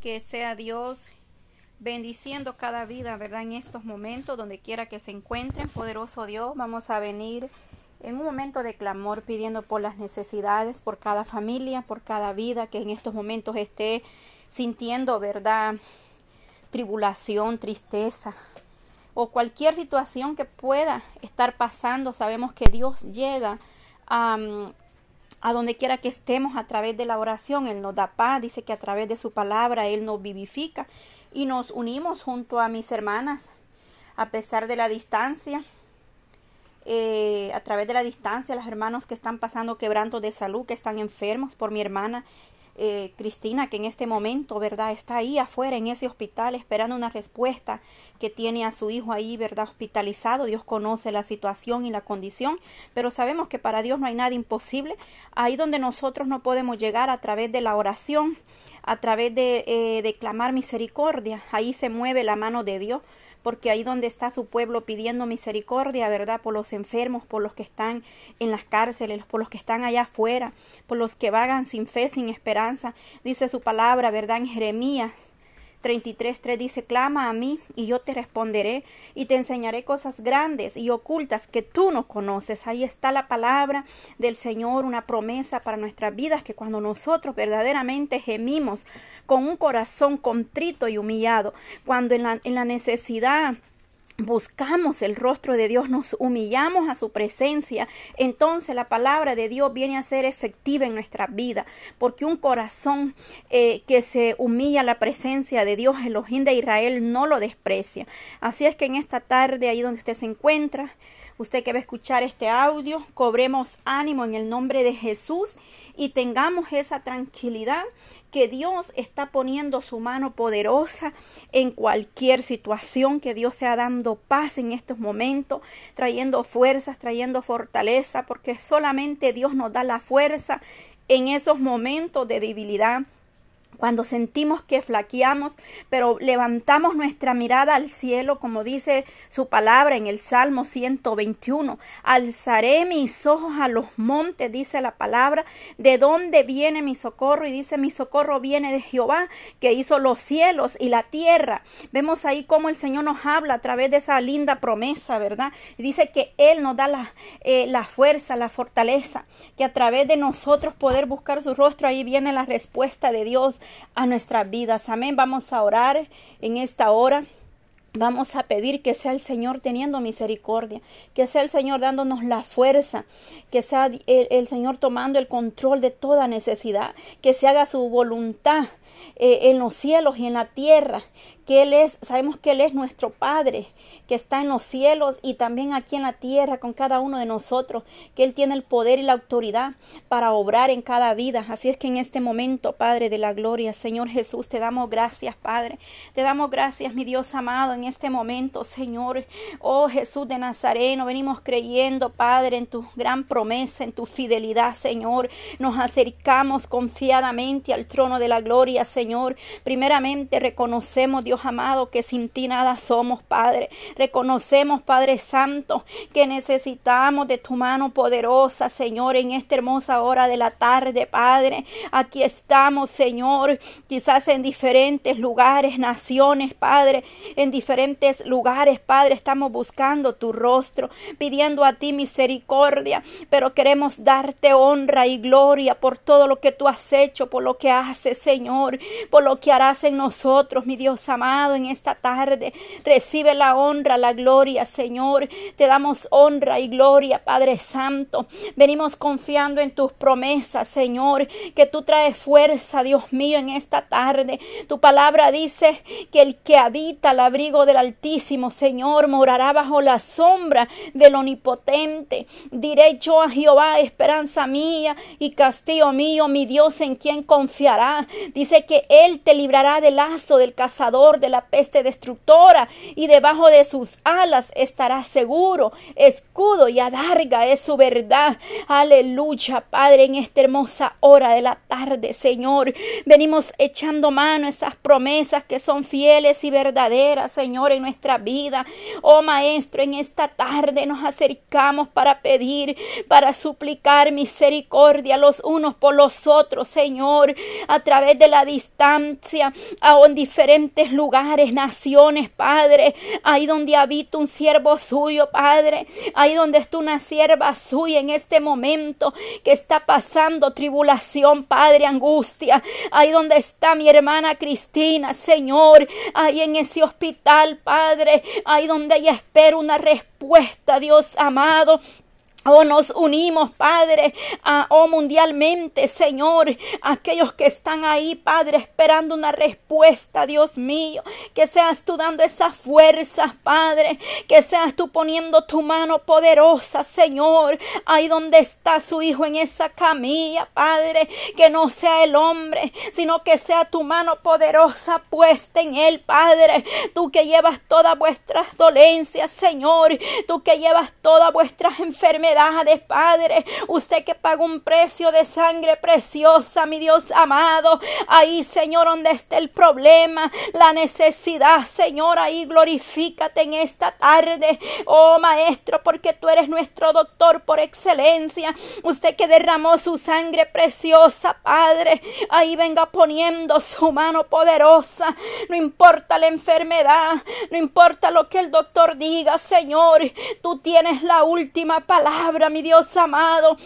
que sea Dios bendiciendo cada vida, ¿verdad? En estos momentos, donde quiera que se encuentren, poderoso Dios, vamos a venir en un momento de clamor pidiendo por las necesidades, por cada familia, por cada vida que en estos momentos esté sintiendo, ¿verdad? Tribulación, tristeza o cualquier situación que pueda estar pasando. Sabemos que Dios llega a a donde quiera que estemos a través de la oración. Él nos da paz, dice que a través de su palabra Él nos vivifica y nos unimos junto a mis hermanas a pesar de la distancia. Eh, a través de la distancia, los hermanos que están pasando quebrantos de salud, que están enfermos por mi hermana eh, Cristina, que en este momento, ¿verdad? Está ahí afuera en ese hospital esperando una respuesta que tiene a su hijo ahí, ¿verdad? Hospitalizado. Dios conoce la situación y la condición, pero sabemos que para Dios no hay nada imposible. Ahí donde nosotros no podemos llegar a través de la oración, a través de, eh, de clamar misericordia, ahí se mueve la mano de Dios porque ahí donde está su pueblo pidiendo misericordia, ¿verdad? Por los enfermos, por los que están en las cárceles, por los que están allá afuera, por los que vagan sin fe, sin esperanza. Dice su palabra, ¿verdad? En Jeremías 33.3 dice, clama a mí y yo te responderé y te enseñaré cosas grandes y ocultas que tú no conoces. Ahí está la palabra del Señor, una promesa para nuestras vidas que cuando nosotros verdaderamente gemimos con un corazón contrito y humillado, cuando en la, en la necesidad buscamos el rostro de Dios, nos humillamos a su presencia, entonces la palabra de Dios viene a ser efectiva en nuestra vida, porque un corazón eh, que se humilla a la presencia de Dios, Elohim de Israel, no lo desprecia. Así es que en esta tarde, ahí donde usted se encuentra, usted que va a escuchar este audio, cobremos ánimo en el nombre de Jesús y tengamos esa tranquilidad que Dios está poniendo su mano poderosa en cualquier situación, que Dios sea dando paz en estos momentos, trayendo fuerzas, trayendo fortaleza, porque solamente Dios nos da la fuerza en esos momentos de debilidad cuando sentimos que flaqueamos, pero levantamos nuestra mirada al cielo, como dice su palabra en el Salmo 121. Alzaré mis ojos a los montes, dice la palabra, de dónde viene mi socorro. Y dice, mi socorro viene de Jehová, que hizo los cielos y la tierra. Vemos ahí cómo el Señor nos habla a través de esa linda promesa, ¿verdad? Dice que Él nos da la, eh, la fuerza, la fortaleza, que a través de nosotros poder buscar su rostro, ahí viene la respuesta de Dios a nuestras vidas. Amén. Vamos a orar en esta hora. Vamos a pedir que sea el Señor teniendo misericordia, que sea el Señor dándonos la fuerza, que sea el, Señor tomando el control de toda necesidad, que se haga su voluntad eh, en los cielos y en la tierra, que Él es, sabemos que Él es nuestro Padre, que está en los cielos y también aquí en la tierra con cada uno de nosotros, que Él tiene el poder y la autoridad para obrar en cada vida. Así es que en este momento, Padre de la Gloria, Señor Jesús, te damos gracias, Padre. Te damos gracias, mi Dios amado, en este momento, Señor. Oh Jesús de Nazareno, venimos creyendo, Padre, en tu gran promesa, en tu fidelidad, Señor. Nos acercamos confiadamente al trono de la gloria, Señor. Primeramente reconocemos, Dios amado, que sin ti nada somos, Padre. Reconocemos, Padre Santo, que necesitamos de tu mano poderosa, Señor, en esta hermosa hora de la tarde, Padre. Aquí estamos, Señor, quizás en diferentes lugares, naciones, Padre, en diferentes lugares, Padre, estamos buscando tu rostro, pidiendo a ti misericordia, pero queremos darte honra y gloria por todo lo que tú has hecho, por lo que haces, Señor, por lo que harás en nosotros, mi Dios amado, en esta tarde. Recibe la honra la gloria, Señor. Te damos honra y gloria, Padre Santo. Venimos confiando en tus promesas, Señor, que tú traes fuerza, Dios mío, en esta tarde. Tu palabra dice que el que habita al abrigo del Altísimo, Señor, morará bajo la sombra del Omnipotente. Diré yo a Jehová, esperanza mía y castillo mío, mi Dios en quien confiará. Dice que Él te librará del lazo del cazador, de la peste destructora, y debajo de alas estará seguro. Escudo y adarga es su verdad. Aleluya, Padre, en esta hermosa hora de la tarde, Señor. Venimos echando mano a esas promesas que son fieles y verdaderas, Señor, en nuestra vida. Oh Maestro, en esta tarde nos acercamos para pedir, para suplicar misericordia los unos por los otros, Señor, a través de la distancia, a en diferentes lugares, naciones, Padre, ahí donde habita un siervo suyo, Padre, ahí donde está una sierva suya en este momento que está pasando tribulación, Padre, angustia, ahí donde está mi hermana Cristina, Señor, ahí en ese hospital, Padre, ahí donde ella espera una respuesta, Dios amado. Oh, nos unimos, Padre, a, oh, mundialmente, Señor, aquellos que están ahí, Padre, esperando una respuesta, Dios mío, que seas tú dando esa fuerza, Padre, que seas tú poniendo tu mano poderosa, Señor, ahí donde está su hijo en esa camilla, Padre, que no sea el hombre, sino que sea tu mano poderosa puesta en él, Padre, tú que llevas todas vuestras dolencias, Señor, tú que llevas todas vuestras enfermedades, de Padre. Usted que paga un precio de sangre preciosa, mi Dios amado. Ahí, Señor, donde está el problema, la necesidad, Señor, ahí glorifícate en esta tarde. Oh, Maestro, porque tú eres nuestro doctor por excelencia. Usted que derramó su sangre preciosa, Padre. Ahí venga poniendo su mano poderosa. No importa la enfermedad, no importa lo que el doctor diga, Señor. Tú tienes la última palabra mi Dios amado.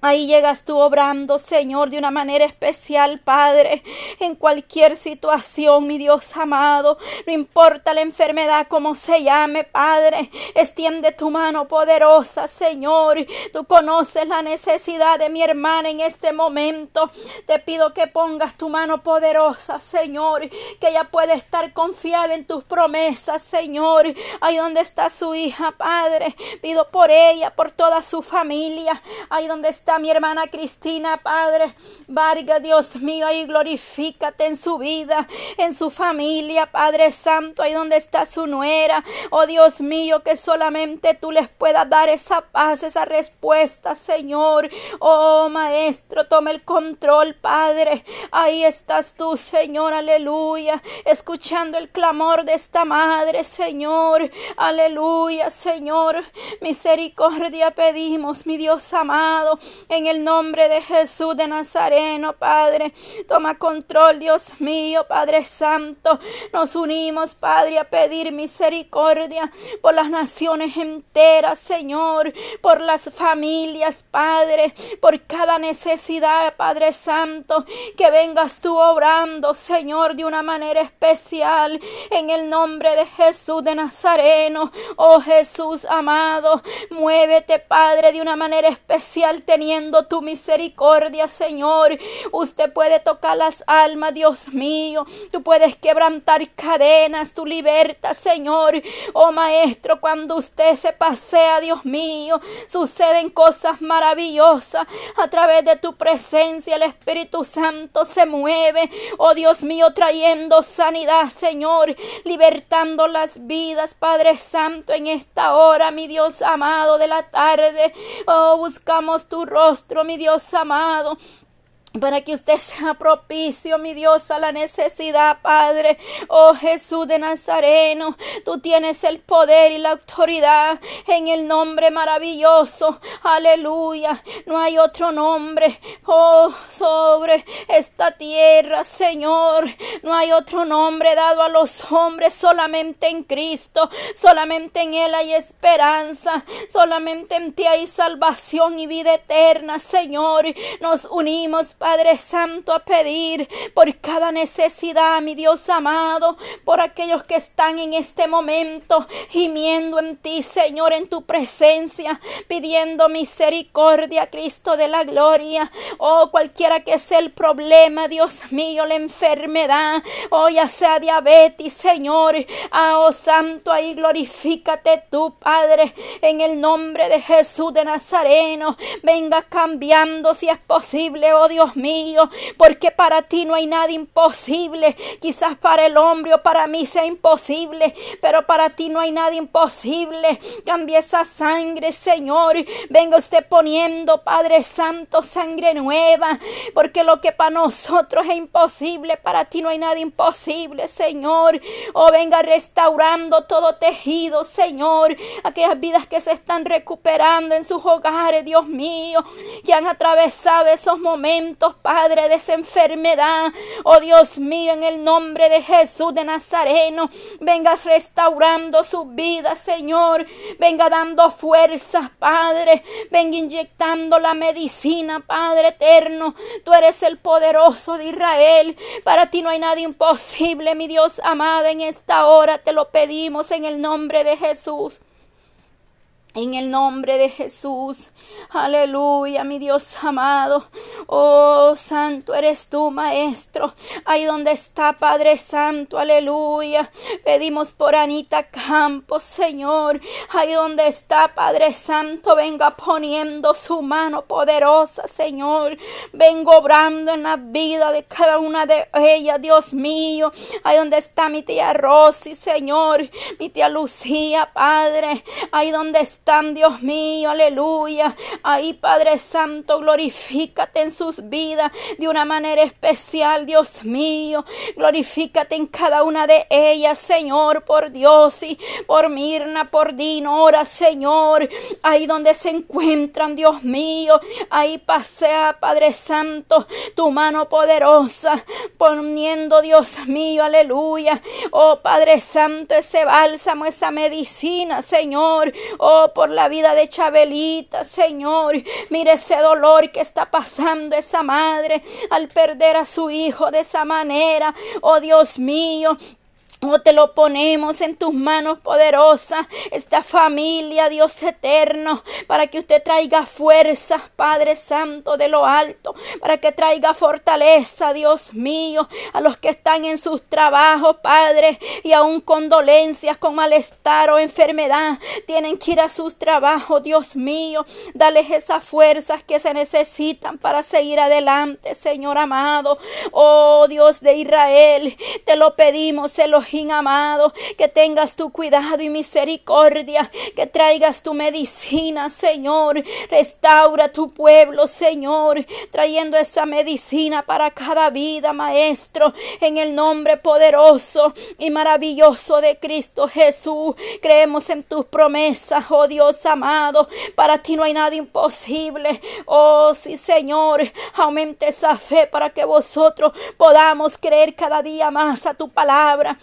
Ahí llegas tú obrando, Señor, de una manera especial, Padre, en cualquier situación, mi Dios amado. No importa la enfermedad, como se llame, Padre. Extiende tu mano poderosa, Señor. Tú conoces la necesidad de mi hermana en este momento. Te pido que pongas tu mano poderosa, Señor, que ella pueda estar confiada en tus promesas, Señor. Ahí donde está su hija, Padre. Pido por ella, por toda su familia. Ahí donde está mi hermana Cristina, Padre. Varga, Dios mío, ahí glorifícate en su vida, en su familia, Padre Santo, ahí donde está su nuera. Oh Dios mío, que solamente tú les puedas dar esa paz, esa respuesta, Señor. Oh Maestro, toma el control, Padre. Ahí estás tú, Señor, aleluya. Escuchando el clamor de esta madre, Señor. Aleluya, Señor. Misericordia pedimos, mi Dios amado. En el nombre de Jesús de Nazareno, Padre, toma control, Dios mío, Padre Santo. Nos unimos, Padre, a pedir misericordia por las naciones enteras, Señor, por las familias, Padre, por cada necesidad, Padre Santo, que vengas tú obrando, Señor, de una manera especial, en el nombre de Jesús de Nazareno. Oh Jesús amado, muévete, Padre, de una manera especial, teniendo tu misericordia, Señor. Usted puede tocar las almas, Dios mío. Tú puedes quebrantar cadenas, tu libertad, Señor. Oh Maestro, cuando usted se pasea, Dios mío, suceden cosas maravillosas. A través de tu presencia, el Espíritu Santo se mueve. Oh Dios mío, trayendo sanidad, Señor. Libertando las vidas, Padre Santo, en esta hora, mi Dios amado de la tarde. Oh, buscamos tu rostro mi Dios amado para que usted sea propicio, mi Dios, a la necesidad, Padre. Oh Jesús de Nazareno, tú tienes el poder y la autoridad en el nombre maravilloso. Aleluya. No hay otro nombre, oh, sobre esta tierra, Señor. No hay otro nombre dado a los hombres, solamente en Cristo. Solamente en Él hay esperanza. Solamente en ti hay salvación y vida eterna, Señor. Nos unimos, Padre Santo, a pedir por cada necesidad, mi Dios amado, por aquellos que están en este momento gimiendo en ti, Señor, en tu presencia, pidiendo misericordia, Cristo de la gloria. Oh, cualquiera que sea el problema, Dios mío, la enfermedad, oh, ya sea diabetes, Señor. Ah, oh, Santo, ahí glorifícate tú, Padre, en el nombre de Jesús de Nazareno. Venga cambiando si es posible, oh Dios Dios mío, porque para ti no hay nada imposible. Quizás para el hombre o para mí sea imposible, pero para ti no hay nada imposible. Cambie esa sangre, Señor. Venga usted poniendo, Padre Santo, sangre nueva, porque lo que para nosotros es imposible, para ti no hay nada imposible, Señor. Oh, venga restaurando todo tejido, Señor. Aquellas vidas que se están recuperando en sus hogares, Dios mío, que han atravesado esos momentos, Padre, de esa enfermedad. Oh Dios mío, en el nombre de Jesús de Nazareno, vengas restaurando su vida, Señor. Venga dando fuerzas, Padre. Venga inyectando la medicina, Padre eterno. Tú eres el poderoso de Israel. Para ti no hay nada imposible, mi Dios amado. En esta hora te lo pedimos en el nombre de Jesús. En el nombre de Jesús. Aleluya, mi Dios amado. Oh, santo eres tú, Maestro. Ahí donde está, Padre Santo. Aleluya. Pedimos por Anita Campos, Señor. Ahí donde está, Padre Santo. Venga poniendo su mano poderosa, Señor. Vengo obrando en la vida de cada una de ellas, Dios mío. Ahí donde está mi tía Rosy, Señor. Mi tía Lucía, Padre. Ahí donde Dios mío. Aleluya. Ahí, Padre Santo, glorifícate en sus vidas de una manera especial, Dios mío. Glorifícate en cada una de ellas, Señor, por Dios y por Mirna, por Dinora, Señor. Ahí donde se encuentran, Dios mío. Ahí pasea, Padre Santo, tu mano poderosa, poniendo, Dios mío, aleluya. Oh, Padre Santo, ese bálsamo, esa medicina, Señor. Oh, por la vida de Chabelita, Señor. Mire ese dolor que está pasando esa madre al perder a su hijo de esa manera. Oh Dios mío, Oh, te lo ponemos en tus manos poderosas, esta familia, Dios eterno, para que usted traiga fuerza, Padre Santo de lo alto, para que traiga fortaleza, Dios mío, a los que están en sus trabajos, Padre, y aún con dolencias, con malestar o enfermedad, tienen que ir a sus trabajos, Dios mío, dales esas fuerzas que se necesitan para seguir adelante, Señor amado. Oh, Dios de Israel, te lo pedimos, se amado, que tengas tu cuidado y misericordia, que traigas tu medicina, Señor. Restaura tu pueblo, Señor, trayendo esa medicina para cada vida, Maestro, en el nombre poderoso y maravilloso de Cristo Jesús. Creemos en tus promesas, oh Dios amado. Para ti no hay nada imposible. Oh sí, Señor, aumente esa fe para que vosotros podamos creer cada día más a tu palabra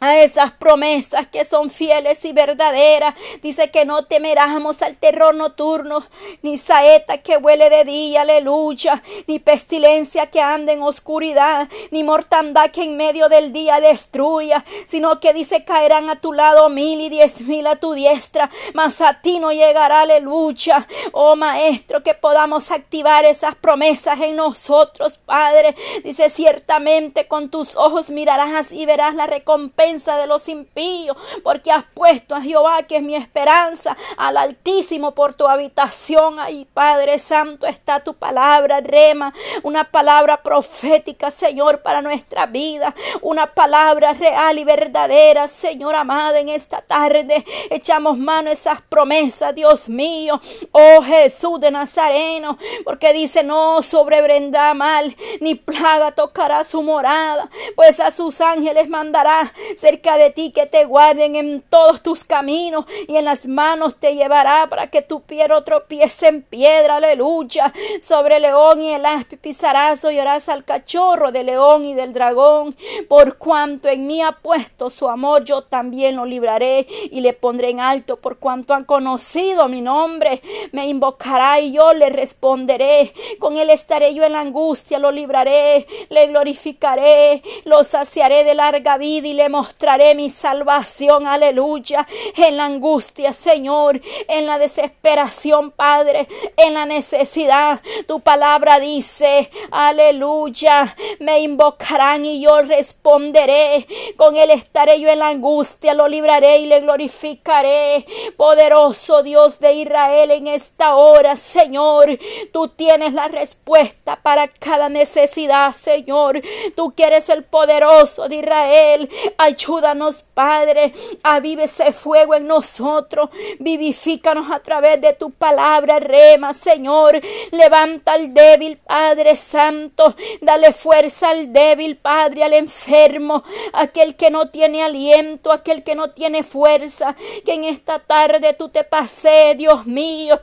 a esas promesas que son fieles y verdaderas. Dice que no temeramos al terror nocturno, ni saeta que huele de día, aleluya, ni pestilencia que ande en oscuridad, ni mortandad que en medio del día destruya, sino que dice caerán a tu lado mil y diez mil a tu diestra, mas a ti no llegará, aleluya. Oh Maestro, que podamos activar esas promesas en nosotros, Padre. Dice ciertamente con tus ojos mirarás y verás la recompensa de los impíos, porque has puesto a Jehová, que es mi esperanza, al Altísimo por tu habitación. Ahí, Padre Santo, está tu palabra, rema, una palabra profética, Señor, para nuestra vida, una palabra real y verdadera, Señor amado, en esta tarde. Echamos mano a esas promesas, Dios mío, oh Jesús de Nazareno, porque dice, no sobrebrenda mal, ni plaga tocará su morada, pues a sus ángeles mandará cerca de ti, que te guarden en todos tus caminos y en las manos te llevará para que tu pie tropiece en piedra, aleluya. Sobre el león y el aspi pisarás, oirás al cachorro del león y del dragón. Por cuanto en mí ha puesto su amor, yo también lo libraré y le pondré en alto. Por cuanto han conocido mi nombre, me invocará y yo le responderé. Con él estaré yo en la angustia, lo libraré, le glorificaré, lo saciaré de larga vida y le mostraré mostraré mi salvación, aleluya, en la angustia, Señor, en la desesperación, Padre, en la necesidad. Tu palabra dice, aleluya, me invocarán y yo responderé. Con él estaré yo en la angustia, lo libraré y le glorificaré. Poderoso Dios de Israel, en esta hora, Señor, tú tienes la respuesta para cada necesidad, Señor. Tú quieres el poderoso de Israel. Ayúdanos, Padre. Avive ese fuego en nosotros. Vivifícanos a través de tu palabra, rema, Señor. Levanta al débil, Padre Santo. Dale fuerza al débil, Padre, al enfermo, aquel que no tiene aliento, aquel que no tiene fuerza. Que en esta tarde tú te pases, Dios mío.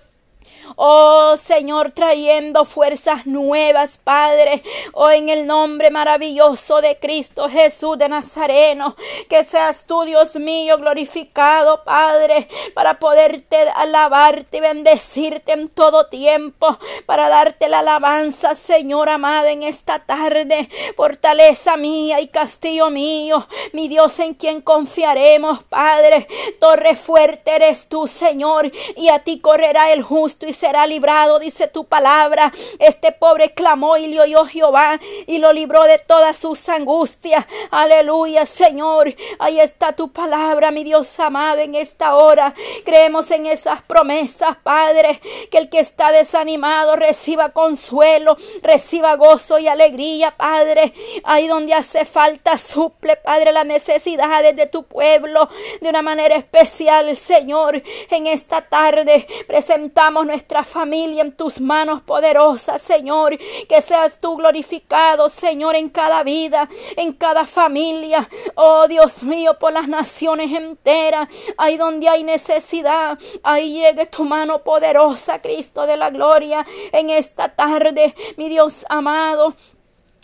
Oh Señor, trayendo fuerzas nuevas, Padre. Oh, en el nombre maravilloso de Cristo Jesús de Nazareno. Que seas tú, Dios mío, glorificado, Padre, para poderte alabarte y bendecirte en todo tiempo. Para darte la alabanza, Señor amado, en esta tarde. Fortaleza mía y castillo mío. Mi Dios en quien confiaremos, Padre. Torre fuerte eres tú, Señor. Y a ti correrá el justo y será librado, dice tu palabra. Este pobre clamó y le oyó Jehová y lo libró de todas sus angustias. Aleluya, Señor. Ahí está tu palabra, mi Dios amado, en esta hora. Creemos en esas promesas, Padre, que el que está desanimado reciba consuelo, reciba gozo y alegría, Padre. Ahí donde hace falta, suple, Padre, las necesidades de tu pueblo de una manera especial, Señor. En esta tarde presentamos nuestra familia en tus manos poderosas, Señor. Que seas tú glorificado, Señor, en cada vida, en cada familia. Oh Dios mío, por las naciones enteras. Ahí donde hay necesidad, ahí llegue tu mano poderosa, Cristo de la gloria, en esta tarde, mi Dios amado.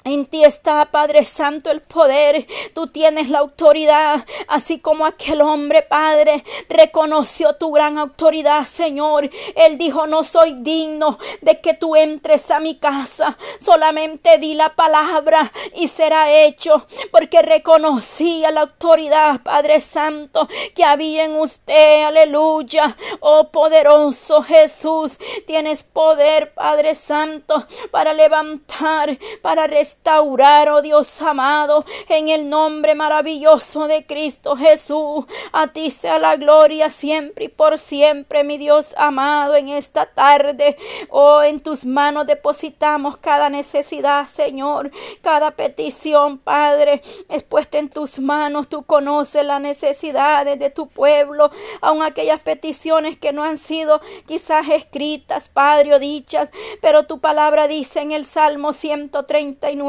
En ti está, Padre Santo, el poder. Tú tienes la autoridad, así como aquel hombre, Padre, reconoció tu gran autoridad, Señor. Él dijo, no soy digno de que tú entres a mi casa. Solamente di la palabra y será hecho, porque reconocía la autoridad, Padre Santo, que había en usted. Aleluya. Oh poderoso Jesús, tienes poder, Padre Santo, para levantar, para restaurar, oh Dios amado, en el nombre maravilloso de Cristo Jesús. A ti sea la gloria siempre y por siempre, mi Dios amado, en esta tarde. Oh, en tus manos depositamos cada necesidad, Señor, cada petición, Padre, es puesta en tus manos. Tú conoces las necesidades de tu pueblo, aun aquellas peticiones que no han sido quizás escritas, Padre, o dichas, pero tu palabra dice en el Salmo 139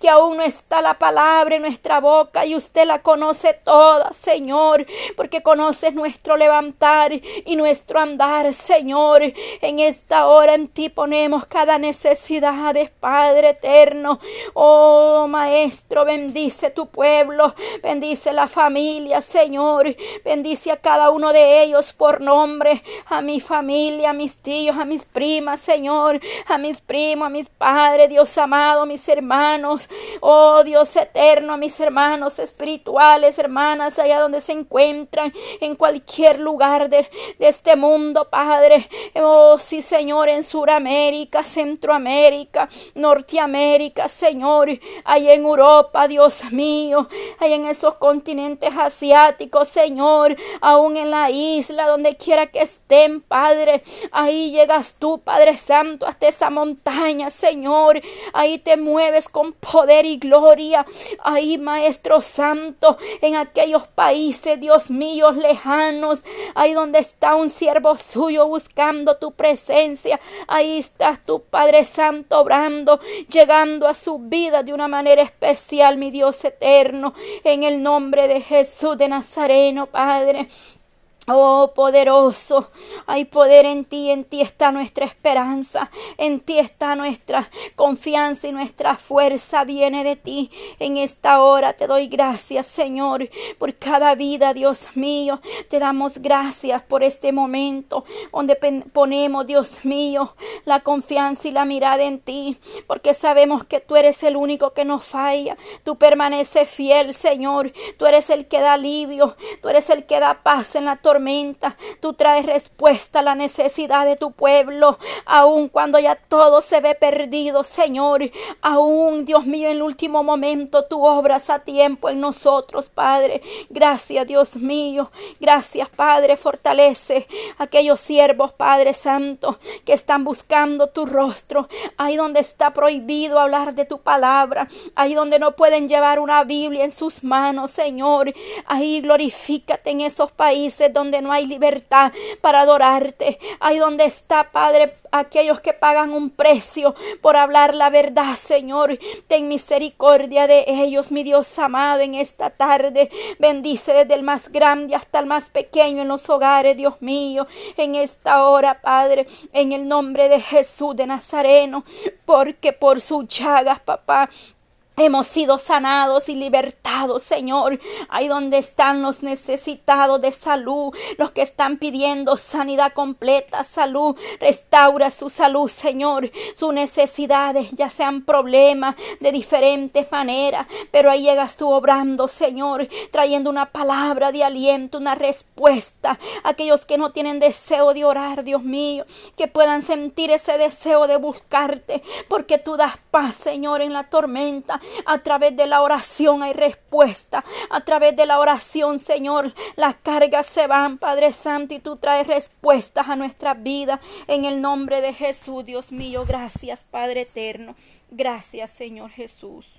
que aún no está la palabra en nuestra boca y usted la conoce toda, Señor, porque conoces nuestro levantar y nuestro andar, Señor. En esta hora en ti ponemos cada necesidad, Padre eterno. Oh, Maestro, bendice tu pueblo, bendice la familia, Señor. Bendice a cada uno de ellos por nombre, a mi familia, a mis tíos, a mis primas, Señor, a mis primos, a mis padres, Dios amado, mis hermanos. Oh Dios eterno, a mis hermanos espirituales, hermanas, allá donde se encuentran, en cualquier lugar de, este mundo, Padre. Oh sí, Señor, en Suramérica, Centroamérica, Norteamérica, Señor, allá en Europa, Dios mío, allá en esos continentes asiáticos, Señor, aún en la isla, donde quiera que estén, Padre. Ahí llegas tú, Padre Santo, hasta esa montaña, Señor. Ahí te mueves mueves con poder y gloria. Ahí, Maestro Santo, en aquellos países, Dios mío, lejanos, ahí donde está un siervo suyo buscando tu presencia. Ahí estás tu Padre Santo obrando, llegando a su vida de una manera especial, mi Dios eterno, en el nombre de Jesús de Nazareno, Padre. Oh poderoso, hay poder en ti, en ti está nuestra esperanza, en ti está nuestra confianza y nuestra fuerza viene de ti. En esta hora te doy gracias, Señor, por cada vida, Dios mío. Te damos gracias por este momento donde ponemos, Dios mío, la confianza y la mirada en ti, porque sabemos que tú eres el único que nos falla. Tú permaneces fiel, Señor. Tú eres el que da alivio, tú eres el que da paz en la Tú traes respuesta a la necesidad de tu pueblo, aun cuando ya todo se ve perdido, Señor. Aún, Dios mío, en el último momento tú obras a tiempo en nosotros, Padre. Gracias, Dios mío. Gracias, Padre. Fortalece a aquellos siervos, Padre Santo, que están buscando tu rostro. Ahí donde está prohibido hablar de tu palabra. Ahí donde no pueden llevar una Biblia en sus manos, Señor. Ahí glorifícate en esos países donde donde no hay libertad para adorarte. Ahí donde está, Padre, aquellos que pagan un precio por hablar la verdad, Señor. Ten misericordia de ellos, mi Dios amado, en esta tarde. Bendice desde el más grande hasta el más pequeño en los hogares, Dios mío, en esta hora, Padre, en el nombre de Jesús de Nazareno, porque por sus llagas, papá, Hemos sido sanados y libertados, Señor. Ahí donde están los necesitados de salud, los que están pidiendo sanidad completa, salud. Restaura su salud, Señor. Sus necesidades, ya sean problemas de diferentes maneras. Pero ahí llegas tú obrando, Señor, trayendo una palabra de aliento, una respuesta. Aquellos que no tienen deseo de orar, Dios mío, que puedan sentir ese deseo de buscarte, porque tú das paz, Señor, en la tormenta a través de la oración hay respuesta. A través de la oración, Señor, las cargas se van, Padre Santo, y tú traes respuestas a nuestra vida. En el nombre de Jesús, Dios mío, gracias, Padre eterno. Gracias, Señor Jesús.